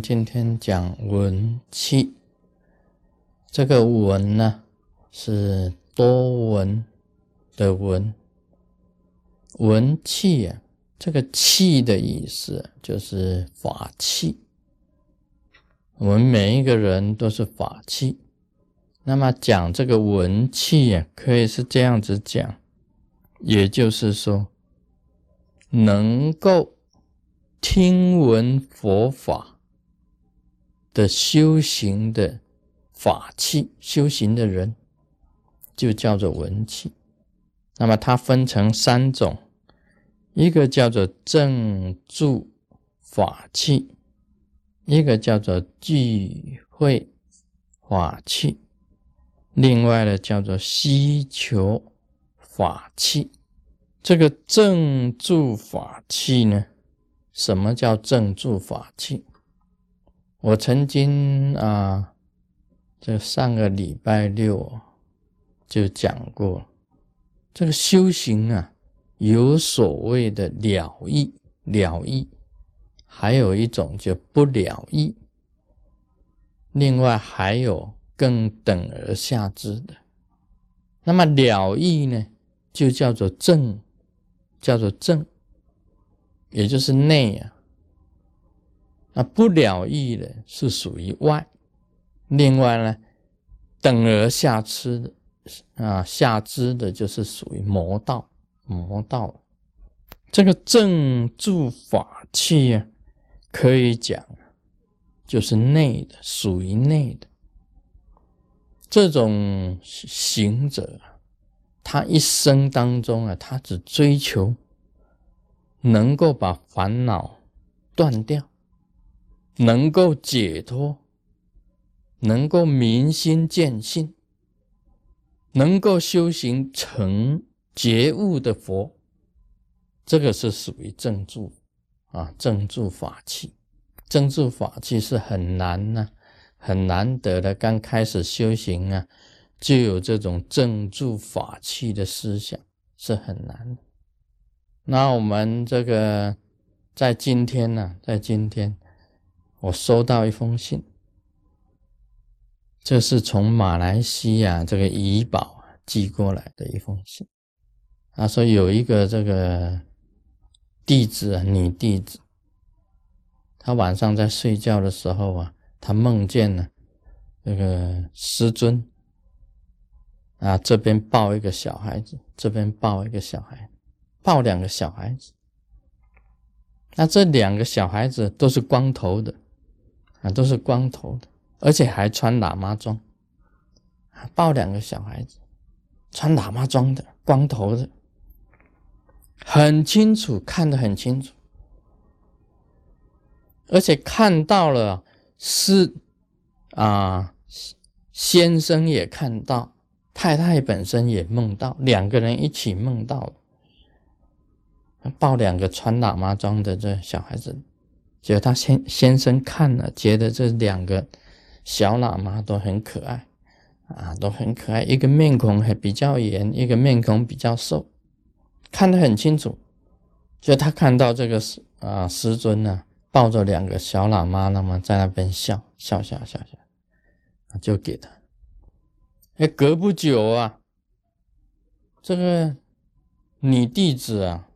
今天讲文气，这个文呢是多闻的闻，文气啊，这个气的意思就是法器。我们每一个人都是法器，那么讲这个文气啊，可以是这样子讲，也就是说，能够听闻佛法。的修行的法器，修行的人就叫做文器。那么它分成三种，一个叫做正住法器，一个叫做聚会法器，另外呢叫做希求法器。这个正住法器呢，什么叫正住法器？我曾经啊，这上个礼拜六就讲过，这个修行啊，有所谓的了义，了义，还有一种就不了义，另外还有更等而下之的。那么了义呢，就叫做正，叫做正，也就是内啊。那不了义的是属于外，另外呢，等而下之的啊，下之的就是属于魔道，魔道。这个正住法器啊，可以讲就是内的，属于内的。这种行者，他一生当中啊，他只追求能够把烦恼断掉。能够解脱，能够明心见性，能够修行成觉悟的佛，这个是属于正住啊，正住法器。正住法器是很难呢，很难得的。刚开始修行啊，就有这种正住法器的思想，是很难。那我们这个在今天呢，在今天。我收到一封信，这是从马来西亚这个怡保寄过来的一封信。他说有一个这个弟子，女弟子，她晚上在睡觉的时候啊，她梦见了那个师尊啊，这边抱一个小孩子，这边抱一个小孩，抱两个小孩子。那这两个小孩子都是光头的。啊，都是光头的，而且还穿喇嘛装，抱两个小孩子，穿喇嘛装的，光头的，很清楚，看得很清楚，而且看到了是啊，先生也看到，太太本身也梦到，两个人一起梦到，抱两个穿喇嘛装的这小孩子。结果他先先生看了，觉得这两个小喇嘛都很可爱，啊，都很可爱。一个面孔还比较圆，一个面孔比较瘦，看得很清楚。就他看到这个师啊师尊呢，抱着两个小喇嘛，那么在那边笑笑笑笑笑，就给他。哎，隔不久啊，这个女弟子啊，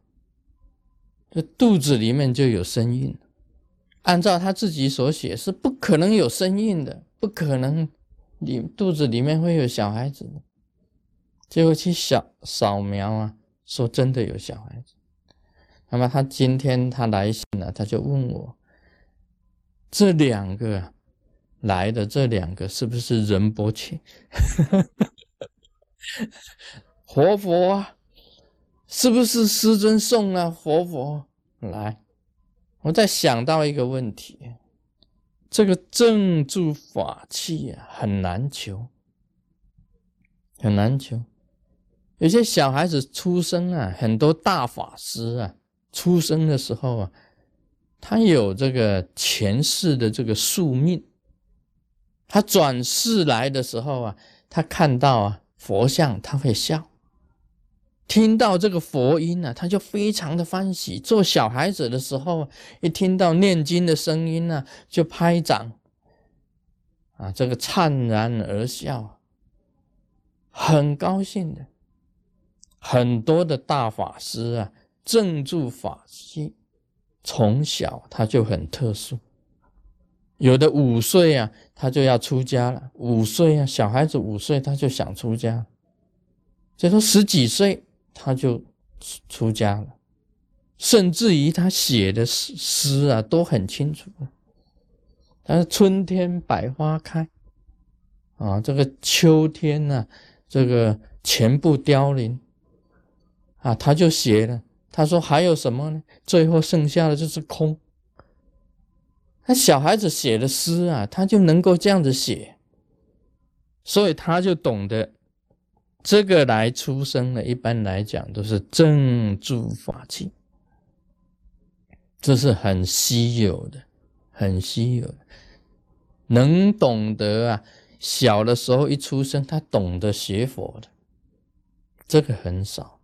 这肚子里面就有身孕。按照他自己所写，是不可能有身孕的，不可能，你肚子里面会有小孩子的。结果去扫扫描啊，说真的有小孩子。那么他今天他来信了，他就问我，这两个来的这两个是不是仁波切？活佛啊，是不是师尊送了活佛来？我在想到一个问题，这个正住法器啊，很难求，很难求。有些小孩子出生啊，很多大法师啊，出生的时候啊，他有这个前世的这个宿命，他转世来的时候啊，他看到啊佛像，他会笑，听到这个佛音呢，他就非常的欢喜。做小孩子的时候，一听到念经的声音呢，就拍掌，啊，这个灿然而笑，很高兴的。很多的大法师啊，正住法器，从小他就很特殊。有的五岁啊，他就要出家了。五岁啊，小孩子五岁他就想出家，就说十几岁。他就出家了，甚至于他写的诗诗啊都很清楚。但是春天百花开，啊，这个秋天呢，这个全部凋零，啊，他就写了。他说还有什么呢？最后剩下的就是空。那小孩子写的诗啊，他就能够这样子写，所以他就懂得。这个来出生的，一般来讲都是正住法器，这是很稀有的，很稀有的。能懂得啊，小的时候一出生，他懂得学佛的，这个很少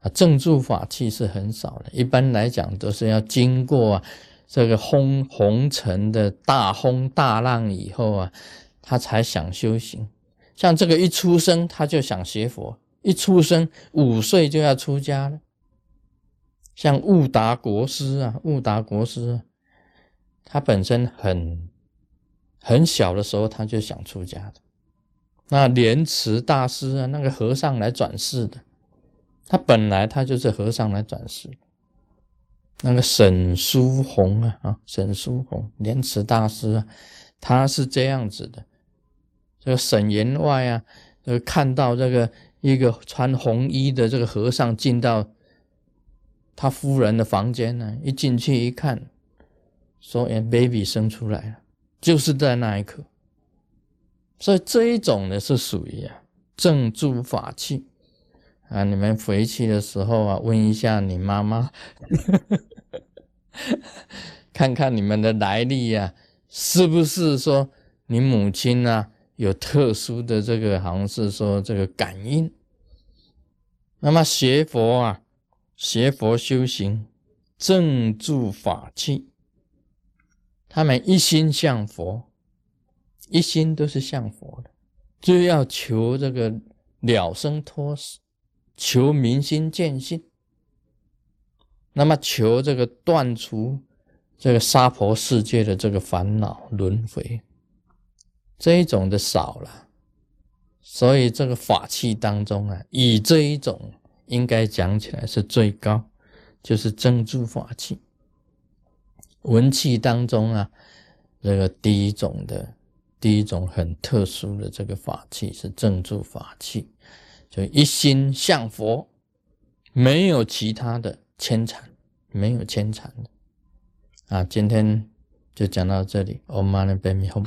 啊。正住法器是很少的，一般来讲都是要经过啊这个轰红尘的大风大浪以后啊，他才想修行。像这个一出生他就想学佛，一出生五岁就要出家了。像悟达国师啊，悟达国师，他本身很很小的时候他就想出家的。那莲池大师啊，那个和尚来转世的，他本来他就是和尚来转世。那个沈书红啊啊，沈书红莲池大师啊，他是这样子的。这个沈员外啊，呃，看到这个一个穿红衣的这个和尚进到他夫人的房间呢，一进去一看，说：“哎，baby 生出来了，就是在那一刻。”所以这一种呢是属于啊正住法器啊。你们回去的时候啊，问一下你妈妈，看看你们的来历呀，是不是说你母亲啊？有特殊的这个，好像是说这个感应。那么学佛啊，学佛修行，正住法器，他们一心向佛，一心都是向佛的，就要求这个了生脱死，求明心见性。那么求这个断除这个娑婆世界的这个烦恼轮回。这一种的少了，所以这个法器当中啊，以这一种应该讲起来是最高，就是正住法器。文器当中啊，这个第一种的，第一种很特殊的这个法器是正住法器，就一心向佛，没有其他的牵缠，没有牵缠的。啊，今天就讲到这里，Om Mani Padme Hum。